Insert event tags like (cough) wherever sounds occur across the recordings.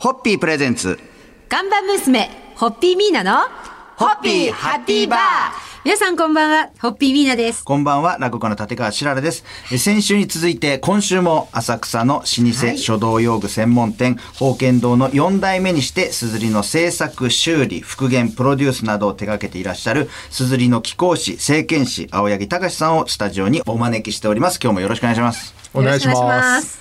ホッピープレゼンツ。看板娘、ホッピーミーナの、ホッピーハッピーバー皆さんこんばんは、ホッピーミーナです。こんばんは、落語家の立川しららです。え先週に続いて、今週も浅草の老舗書道用具専門店、宝剣堂の4代目にして、すずりの制作、修理、復元、プロデュースなどを手掛けていらっしゃる、すずりの貴公子、政権士、青柳隆さんをスタジオにお招きしております。今日もよろしくお願いします。お願いします。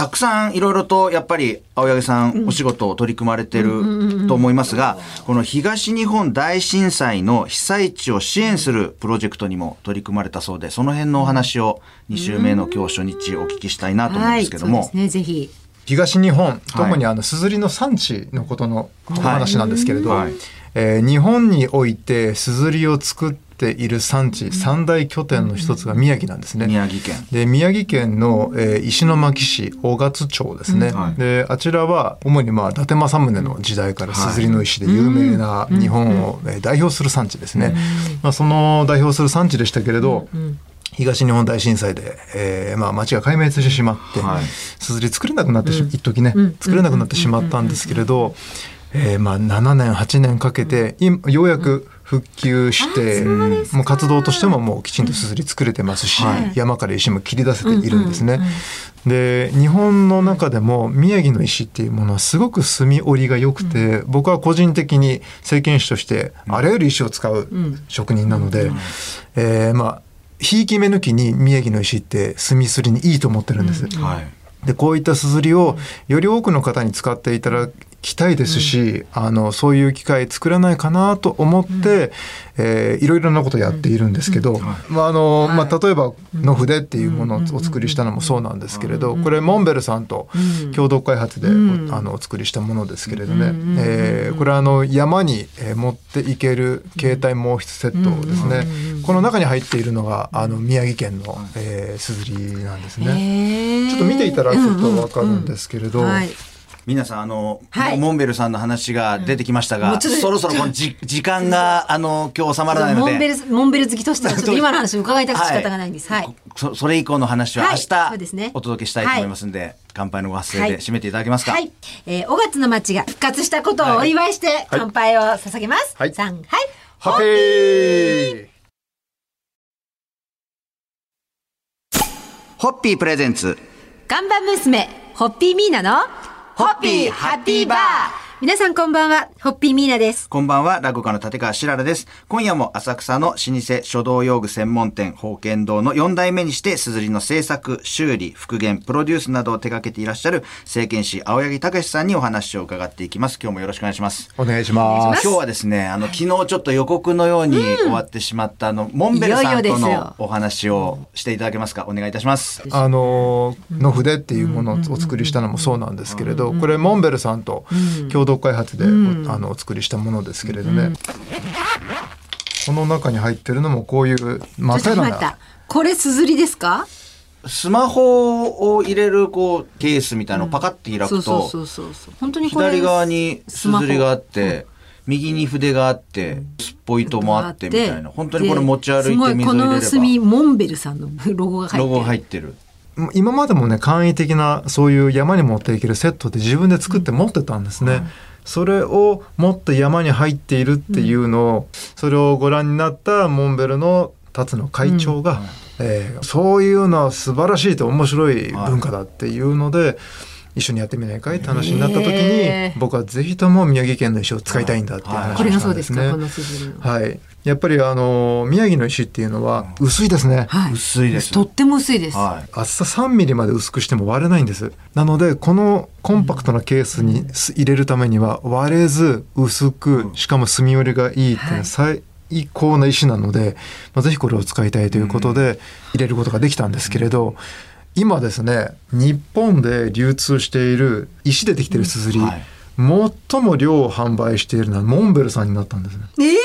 たくさんいろいろとやっぱり青柳さんお仕事を取り組まれてると思いますが、この東日本大震災の被災地を支援するプロジェクトにも取り組まれたそうで、その辺のお話を2週目の今日初日お聞きしたいなと思うんですけども。はい、そうですね、ぜひ。東日本、特にあの、すずりの産地のことのお話なんですけれど、はい。えー日本においてすずりを作っている産地、三大拠点の一つが宮城なんですね。宮城県。で宮城県の、えー石巻市大勝町ですね、はい。であちらは主に、まあ、伊達政宗の時代からすずりの石で有名な日本を、えー代表する産地ですね、まあ、その代表する産地でしたけれど、東日本大震災で、えーまあ、町が壊滅してしまって、はい。すずり作れなくなってし、一時ね、作れなくなってしまったんですけれど、えーまあ、7年8年かけて今ようやく復旧して、もう活動としてももうきちんとすずり作れてますし、はい。山から石も切り出せているんですね。で日本の中でも宮城の石っていうものはすごく墨織りが良くて、僕は個人的に政権士としてあらゆる石を使う職人なので、えーまあひいき目抜きに宮城の石って墨すりにいいと思ってるんです。はい。でこういったすずりをより多くの方に使っていただきたいですし、あのそういう機会作らないかなと思って、えーいろいろなことをやっているんですけど、まああのまあ、例えばの筆っていうものをお作りしたのもそうなんですけれど、これモンベルさんと共同開発でおあのお作りしたものですけれどね、えーこれはあの山にえー持っていける携帯毛筆セットですね、この中に入っているのがあの宮城県のえーすずりなんですね。ちょっと見ていただくとわかるんですけれど、はい。皆さん、あの、はいモンベルさんの話が出てきましたが、もうちょっとそろそろこのじ (laughs) 時間が、あの、今日収まらないので。モンベル、モンベル好きとしては、ちょっと今の話を伺いたくて仕方がないんです。はい。そそれ以降の話ははい明日、そうですねお届けしたいと思いますんで、乾杯のご発声はいで締めていただけますか？はい。えー、5月の街が復活したことをお祝いして、乾杯を捧げます。はいさん、はい。ハッピーホッピープレゼンツ。看板娘、ホッピーミーナの、ホッピーハッピーバー。皆さんこんばんは、ホッピーミーナです。こんばんは、落語家の立川しららです。今夜も浅草の老舗書道用具専門店、宝剣堂の4代目にして、すずりの制作、修理、復元、プロデュースなどを手掛けていらっしゃる、政権士、青柳隆さんにお話を伺っていきます。今日もよろしくお願いします。お願いします。今日はですね、あの、昨日ちょっと予告のように終わってしまった、あの、モンベルさんとのお話をしていただけますか？お願いいたします。あのの筆っていうものをお作りしたのもそうなんですけれど、これモンベルさんと共同開発でおあのお作りしたものですけれどね。この中に入ってるのもこういう真っ平ら。これすずりですか？スマホを入れる、こう、ケースみたいなのをパカッて開くとそうそう、そうそうそう。本当にこれ。左側にすずりがあって、右に筆があって、すっぽ糸もあってみたいな。本当にこれ持ち歩いて水を入れれば、すごいこの墨モンベルさんのロゴが入ってる。今までもね簡易的なそういう山に持っていけるセットで自分で作って持ってたんですね。それを持って山に入っているっていうのを、それをご覧になったモンベルの辰野会長が、えーそういうのは素晴らしいと面白い文化だっていうので、一緒にやってみないかいって話になった時に、へー僕はぜひとも宮城県の石を使いたいんだっていう話をしたんですね。このすずりの。はい、やっぱりあの宮城の石っていうのは薄いですね。はい。薄いですとっても薄いです。はい。厚さ3ミリまで薄くしても割れないんですなのでこのコンパクトなケースにす入れるためには割れず薄くしかも墨寄りがいいっていうのは最高な石なので、まあ、ぜひこれを使いたいということで入れることができたんですけれど今ですね日本で流通している石でできているすずり、はい最も量を販売しているのはモンベルさんになったんですね。えー、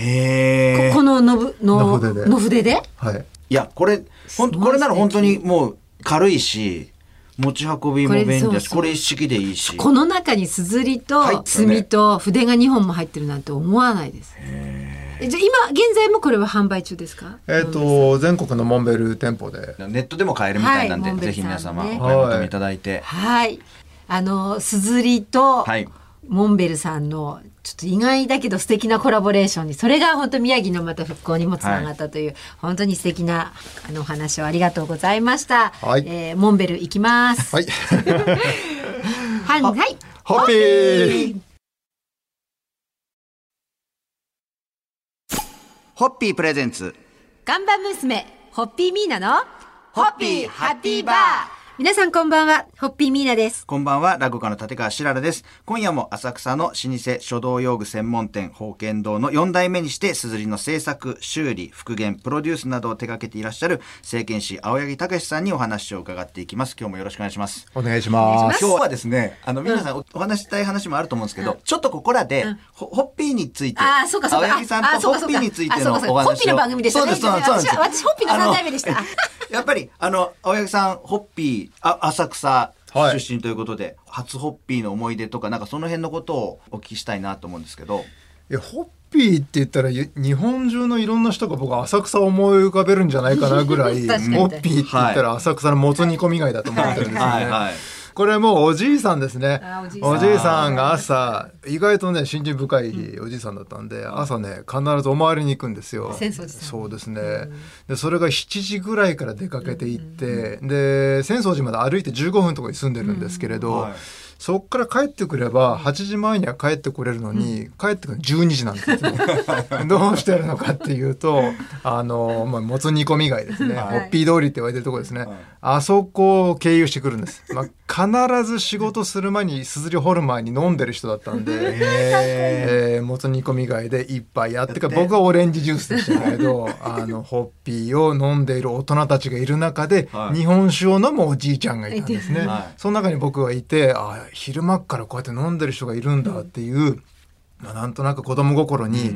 へえ。ここののぶのの筆での筆で？はいいや、これ、ほんこれなら本当にもう軽いし、持ち運びも便利だし、これ一式でいいし。この中にすずりと墨と筆が2本も入ってるなんて思わないです。えじゃあ今現在もこれは販売中ですか？えっ、と全国のモンベル店舗でネットでも買えるみたいなんで、はいぜひ皆様お買い求めいただいて。はい。あのすずりとはいモンベルさんのちょっと意外だけど素敵なコラボレーションにそれが本当宮城のまた復興にもつながったという、本当に素敵なあのお話をありがとうございました。はいえーモンベル行きます。はい。(laughs) はい、はい。ホッピーホッピープレゼンツガンバ娘、ホッピーミーナの、ホッピーハッピーバー皆さんこんばんは、ホッピーミーナです。こんばんは、落語家の立川しららです。今夜も浅草の老舗書道用具専門店、宝剣堂の4代目にして、すずりの制作、修理、復元、プロデュースなどを手掛けていらっしゃる、政権士青柳武さんにお話を伺っていきます。今日もよろしくお願いします。お願いします。今日はですね、あの、皆さんおお話ししたい話もあると思うんですけど、ちょっとここらで、ホホッピーについて、あーそうかそうか青柳さんとホッピーについてのお話を。ホッピーの番組でしたねそうです、そうです。私ホッピーの三代目でしたやっぱり、あの、青柳さん、ホッピー、あ浅草はい。出身ということで、初ホッピーの思い出とか、なんかその辺のことをお聞きしたいなと思うんですけど、いやホッピーって言ったらゆ日本中のいろんな人が僕は浅草を思い浮かべるんじゃないかなぐらい (laughs) ホッピーって言ったら浅草のもつ煮込み貝だと思ってるんですよね。はい。はい。これもうおじいさんですね。あおじいさん。おじいさんが朝意外とね信心深いおじいさんだったんで朝ね必ずお参りに行くんですよ。浅草寺さんそうですね。でそれが7時ぐらいから出かけて行ってで浅草寺まで歩いて15分のところに住んでるんですけれど、はいそっから帰ってくれば8時前には帰ってこれるのに、帰ってくるの12時なんですよ (laughs) どうしてるのかっていうとあの、まあ、もつ煮込み貝ですね、はい。ホッピー通りって言われてるところですね、はい。あそこを経由してくるんです、まあ、必ず仕事する前にすずりホルマーに飲んでる人だったんで、へ (laughs) えーもつ煮込み貝で一杯やってかやって。僕はオレンジジュースでしたけど (laughs) あのホッピーを飲んでいる大人たちがいる中で、はい。日本酒を飲むおじいちゃんがいたんですね、はい。その中に僕はいてあ昼間っからこうやって飲んでる人がいるんだっていう、まあ、なんとなく子供心に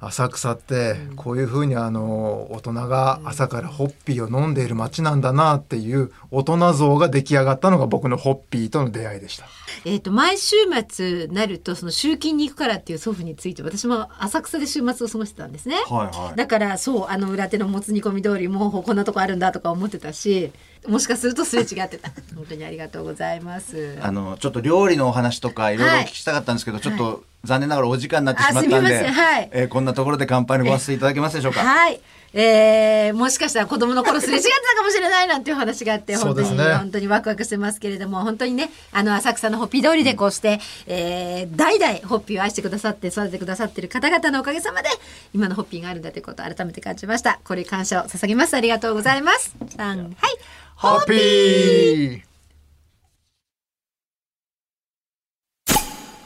浅草ってこういうふうにあの大人が朝からホッピーを飲んでいる街なんだなっていう大人像が出来上がったのが僕のホッピーとの出会いでした。えっ、と毎週末なるとその集金に行くからっていう祖父について私も浅草で週末を過ごしてたんですね。はいはい。だからそうあの裏手のもつ煮込み通りもうこんなとこあるんだとか思ってたしもしかするとすれ違ってた。(laughs) 本当にありがとうございます。あの、ちょっと料理のお話とかいろいろお聞きしたかったんですけど、ちょっと残念ながらお時間になってしまったんで、せんはいえーこんなところで乾杯のご発声いただけますでしょうか？はい。えー、もしかしたら子供の頃すれ違ってたかもしれないなんていう話があって、本当に、ね本当にワクワクしてますけれども、本当にね、あの、浅草のホッピー通りでこうして、えー、代々ホッピーを愛してくださって、育ててくださってる方々のおかげさまで、今のホッピーがあるんだということを改めて感じました。これ感謝を捧げます。ありがとうございます。さん、はい。ホッピー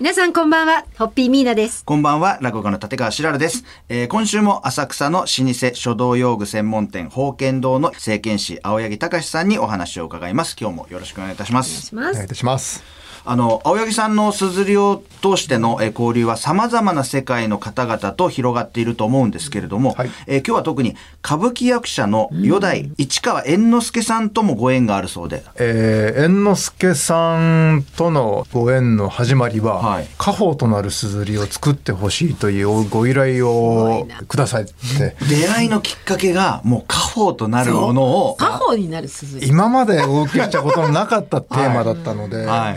皆さんこんばんは、ホッピーミーナです。こんばんは、落語家の立川しららです。えー今週も浅草の老舗書道用具専門店、宝剣堂の政権士、青柳隆さんにお話を伺います。今日もよろしくお願いいたします。お願いい。たします。あの、青柳さんのすずりを通してのえー交流は様々な世界の方々と広がっていると思うんですけれども、はいえー今日は特に歌舞伎役者の四代市川猿之助さんともご縁があるそうで、えー、猿之助さんとのご縁の始まりは、はい。家宝となるすずりを作ってほしいというご依頼をくださいって。出会いのきっかけがもう家宝となるものを、家宝になる鈴。今までお受けしたことのなかったテーマだったので、はい。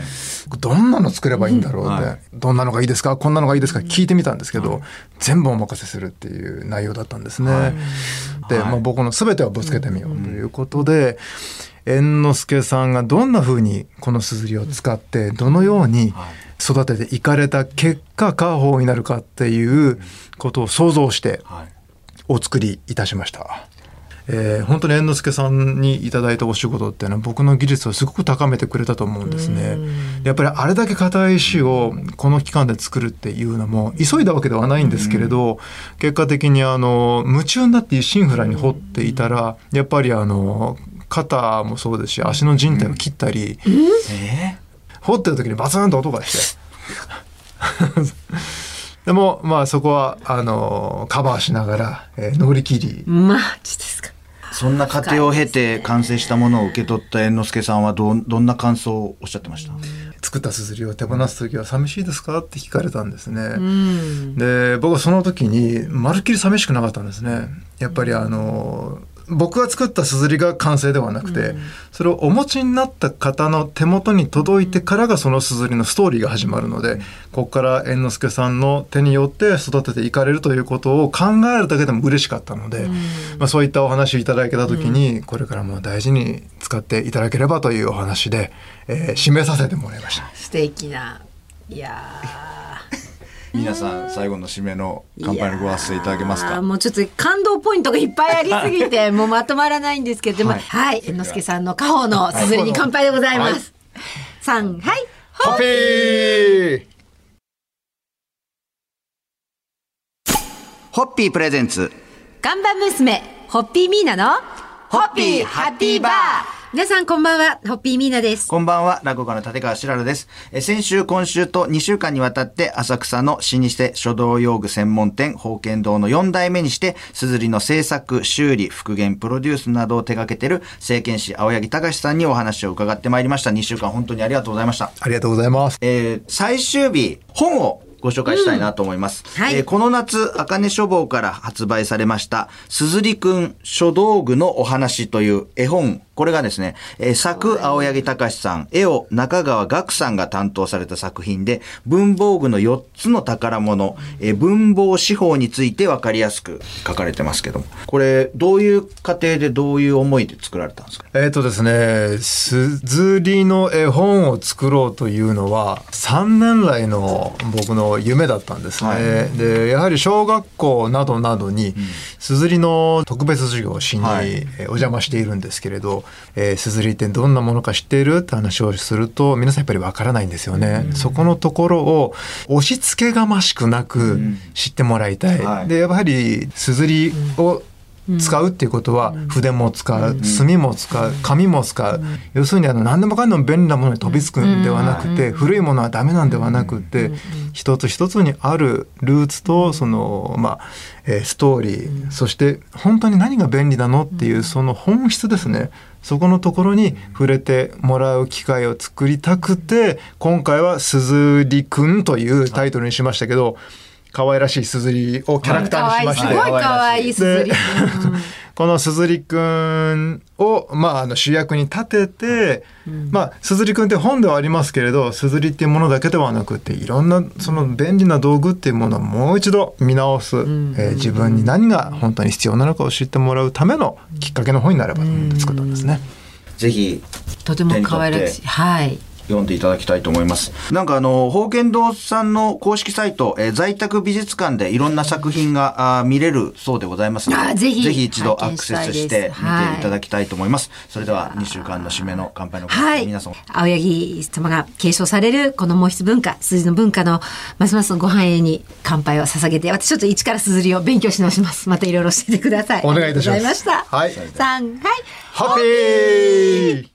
どんなの作ればいいんだろうって、はい。どんなのがいいですか？こんなのがいいですか？聞いてみたんですけど、全部お任せするっていう内容だったんですね。で、はい。まあ、僕の全てをぶつけてみようということで、猿之助さんがどんな風にこのすずりを使ってどのように育てていかれた結果家宝になるかっていうことを想像してはい。お作りいたしました。えー本当に猿之助さんにいただいたお仕事っていうのは僕の技術をすごく高めてくれたと思うんですね。やっぱりあれだけ硬い石をこの期間で作るっていうのも急いだわけではないんですけれど、結果的にあの夢中になってシンフラに掘っていたらやっぱりあの肩もそうですし足の靭帯を切ったり、え掘ってる時にバツンと音がして。(laughs) でもまあそこはあのカバーしながら、えー乗り切りマジですか。ーそんな過程を経て完成したものを受け取った猿之助さんはどんどんな感想をおっしゃってました？作ったすずりを手放す時は寂しいですか？って聞かれたんですね。うん。で僕はその時にまるっきり寂しくなかったんですね。やっぱりあの僕が作ったすずりが完成ではなくて、それをお持ちになった方の手元に届いてからがそのすずりのストーリーが始まるので、ここから猿之助さんの手によって育てていかれるということを考えるだけでも嬉しかったので、まあ、そういったお話をいただけた時に、これからも大事に使っていただければというお話で、えー締めさせてもらいました。素敵ないや皆さん最後の締めの乾杯のご発声いただけますか？もうちょっと感動ポイントがいっぱいありすぎてもうまとまらないんですけどもはい。はい。猿之助さんの家宝のすずりに乾杯でございます、三はい。ハッピー。ホッピープレゼンツ。看板娘。ホッピーミーナのホッピーハッピーバー皆さんこんばんはホッピーミーナですこんばんは、落語家の立川しららです。え先週、今週と2週間にわたって、浅草の老舗書道用具専門店、宝剣堂の4代目にして、すずりの制作、修理、復元、プロデュースなどを手掛けている、政権士青柳隆さんにお話を伺ってまいりました。2週間本当にありがとうございました。ありがとうございます。えー最終日、本をご紹介したいなと思います。はいえーこの夏、あかね書房から発売されました、すずりくん書道具のお話という絵本。これがですね、えー作青柳隆さん、絵を中川岳さんが担当された作品で、文房具の4つの宝物、えー文房司法についてわかりやすく書かれてますけども。これ、どういう過程でどういう思いで作られたんですか？えっ、とですね、すずりの絵本を作ろうというのは3年来の僕の夢だったんですね。はい。で、やはり小学校などなどにすずりの特別授業をしに、お邪魔しているんですけれど、えーすずりってどんなものか知っているって話をすると皆さんやっぱりわからないんですよね。そこのところを押し付けがましくなく知ってもらいたい。はいで、やはりすずりを使うっていうことは筆も使う墨も使う紙も使う。要するにあの何でもかんでも便利なものに飛びつくんではなくて古いものはダメなんではなくて一つ一つにあるルーツとそのまあえーストーリーそして本当に何が便利なのっていうその本質ですね。そこのところに触れてもらう機会を作りたくて今回は「すずりくん」というタイトルにしましたけど可愛らしいすずりをキャラクターにしまして。すごい可愛いすずり。でこのすずりくんを、まあ、あの主役に立てて、まあ、すずりくんって本ではありますけれど、すずりっていうものだけではなくて、いろんなその便利な道具っていうものをもう一度見直す、えー自分に何が本当に必要なのかを知ってもらうためのきっかけの本になればと思って作ったんですね。ぜひ、とても可愛らしい。はい読んでいただきたいと思います。なんかあの、宝剣堂さんの公式サイト、えー在宅美術館でいろんな作品があー見れるそうでございますので、あーぜひ一度アクセスして見ていただきたいと思います。それでは2週間の締めの乾杯のごはい皆さん、青柳様が継承されるこの毛筆文化、すずりの文化のますますご繁栄に乾杯を捧げて、私ちょっと一からすずりを勉強し直します。またいろいろ教えてください。お願いいたしますありがとうございました。はい三、はい。ハッピー